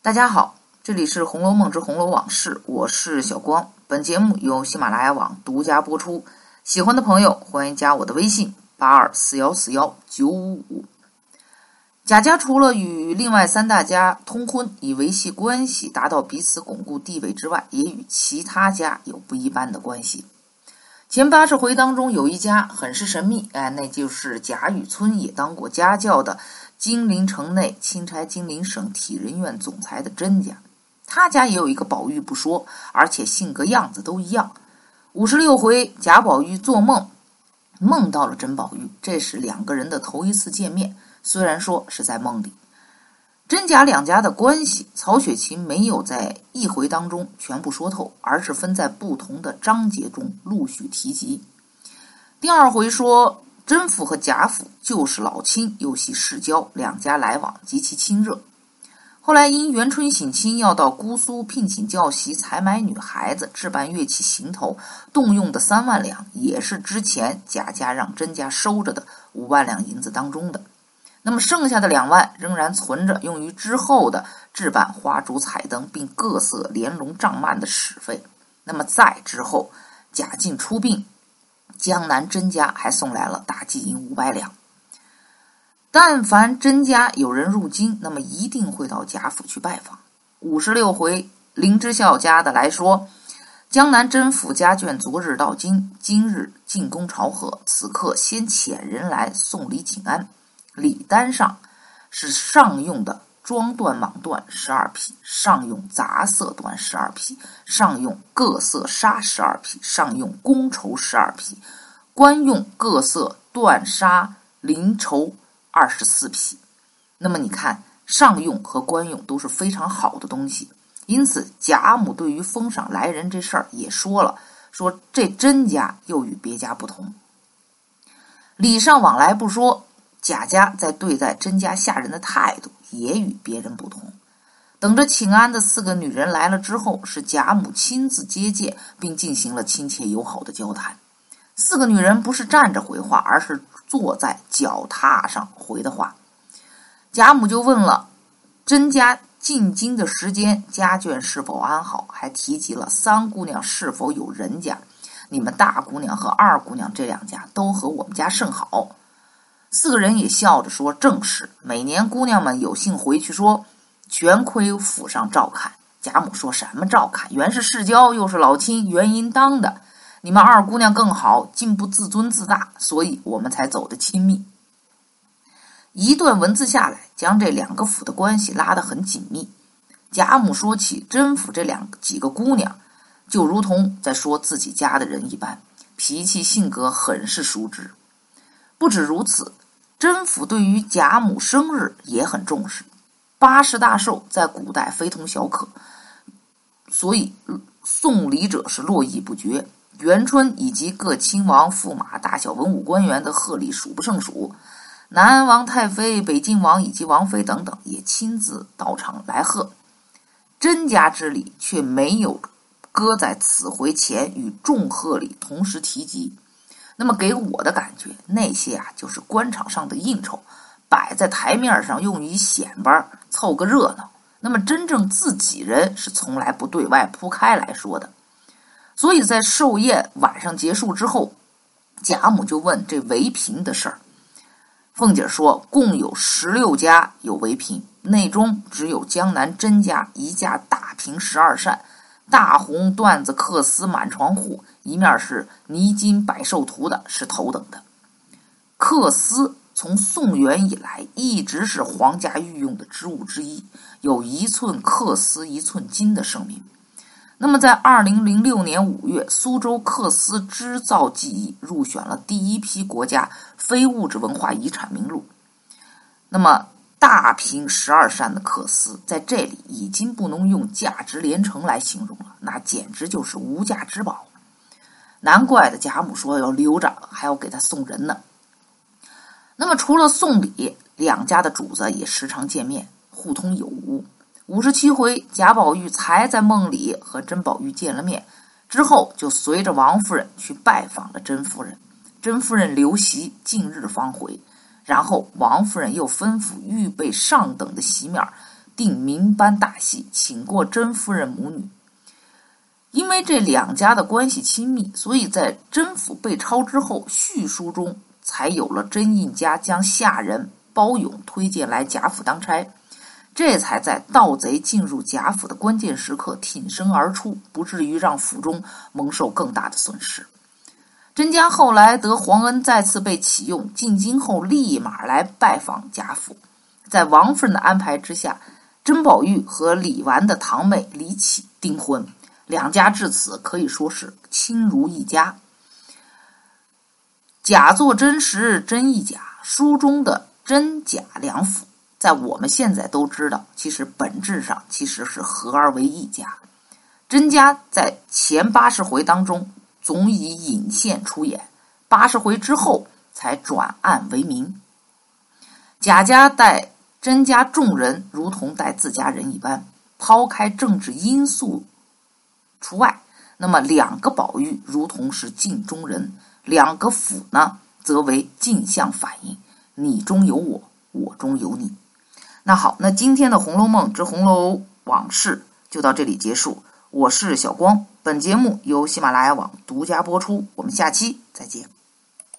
大家好，这里是《红楼梦之红楼往事》，我是小光。本节目由喜马拉雅网独家播出。喜欢的朋友欢迎加我的微信：八二四幺四幺九五五。贾家除了与另外三大家通婚以维系关系、达到彼此巩固地位之外，也与其他家有不一般的关系。前八十回当中有一家很是神秘，哎，那就是贾雨村也当过家教的。金陵城内钦差金陵省体仁院总裁的甄家，他家也有一个宝玉不说，而且性格样子都一样。五十六回，贾宝玉做梦，梦到了甄宝玉，这是两个人的头一次见面。虽然说是在梦里，甄贾两家的关系，曹雪芹没有在一回当中全部说透，而是分在不同的章节中陆续提及。第二回说。甄府和贾府就是老亲，又系世交，两家来往极其亲热。后来因元春省亲要到姑苏聘请教习，采买女孩子，置办乐器行头，动用的三万两，也是之前贾家让甄家收着的五万两银子当中的。那么剩下的两万仍然存着，用于之后的置办花烛彩灯，并各色帘笼帐幔的使费。那么再之后，贾进出殡。江南甄家还送来了大金银五百两。但凡甄家有人入京，那么一定会到贾府去拜访。五十六回，林之孝家的来说，江南甄府家眷昨日到京，今日进宫朝贺，此刻先遣人来送礼请安。礼单上是上用的。装缎蟒缎十二匹，上用杂色缎十二匹，上用各色纱十二匹，上用宫绸十二匹，官用各色缎纱绫绸二十四匹。那么你看，上用和官用都是非常好的东西，因此贾母对于封赏来人这事儿也说了，说这甄家又与别家不同，礼尚往来不说。贾家在对待甄家下人的态度也与别人不同。等着请安的四个女人来了之后，是贾母亲自接见，并进行了亲切友好的交谈。四个女人不是站着回话，而是坐在脚踏上回的话。贾母就问了甄家进京的时间，家眷是否安好，还提及了三姑娘是否有人家。你们大姑娘和二姑娘这两家都和我们家甚好。四个人也笑着说：“正是，每年姑娘们有幸回去，说全亏府上照看。”贾母说什么照看？原是世交，又是老亲，原应当的。你们二姑娘更好，竟不自尊自大，所以我们才走得亲密。一段文字下来，将这两个府的关系拉得很紧密。贾母说起甄府这两几个姑娘，就如同在说自己家的人一般，脾气性格很是熟知。不止如此。甄府对于贾母生日也很重视，八十大寿在古代非同小可，所以送礼者是络绎不绝。元春以及各亲王、驸马、大小文武官员的贺礼数不胜数，南安王太妃、北静王以及王妃等等也亲自到场来贺。甄家之礼却没有搁在此回前与众贺礼同时提及。那么给我的感觉，那些啊就是官场上的应酬，摆在台面上用于显摆、凑个热闹。那么真正自己人是从来不对外铺开来说的。所以在寿宴晚上结束之后，贾母就问这围嫔的事儿。凤姐说，共有十六家有围嫔，内中只有江南甄家一架大屏十二扇，大红缎子缂丝满床户。一面是泥金百寿图的，是头等的。缂丝从宋元以来一直是皇家御用的织物之一，有一寸缂丝一寸金的盛名。那么，在二零零六年五月，苏州缂丝织造技艺入选了第一批国家非物质文化遗产名录。那么，大平十二扇的缂丝在这里已经不能用价值连城来形容了，那简直就是无价之宝。难怪的，贾母说要留着，还要给他送人呢。那么除了送礼，两家的主子也时常见面，互通有无。五十七回，贾宝玉才在梦里和甄宝玉见了面，之后就随着王夫人去拜访了甄夫人。甄夫人留席，近日方回。然后王夫人又吩咐预备上等的席面，定民班大戏，请过甄夫人母女。因为这两家的关系亲密，所以在甄府被抄之后，续书中才有了甄印家将下人包勇推荐来贾府当差，这才在盗贼进入贾府的关键时刻挺身而出，不至于让府中蒙受更大的损失。甄家后来得皇恩，再次被启用，进京后立马来拜访贾府，在王夫人的安排之下，甄宝玉和李纨的堂妹李绮订婚。两家至此可以说是亲如一家。假作真实，真亦假。书中的真假两府，在我们现在都知道，其实本质上其实是合而为一家。甄家在前八十回当中总以引线出演，八十回之后才转案为明。贾家待甄家众人如同待自家人一般，抛开政治因素。除外，那么两个宝玉如同是镜中人，两个府呢，则为镜像反应，你中有我，我中有你。那好，那今天的《红楼梦之红楼往事》就到这里结束。我是小光，本节目由喜马拉雅网独家播出，我们下期再见。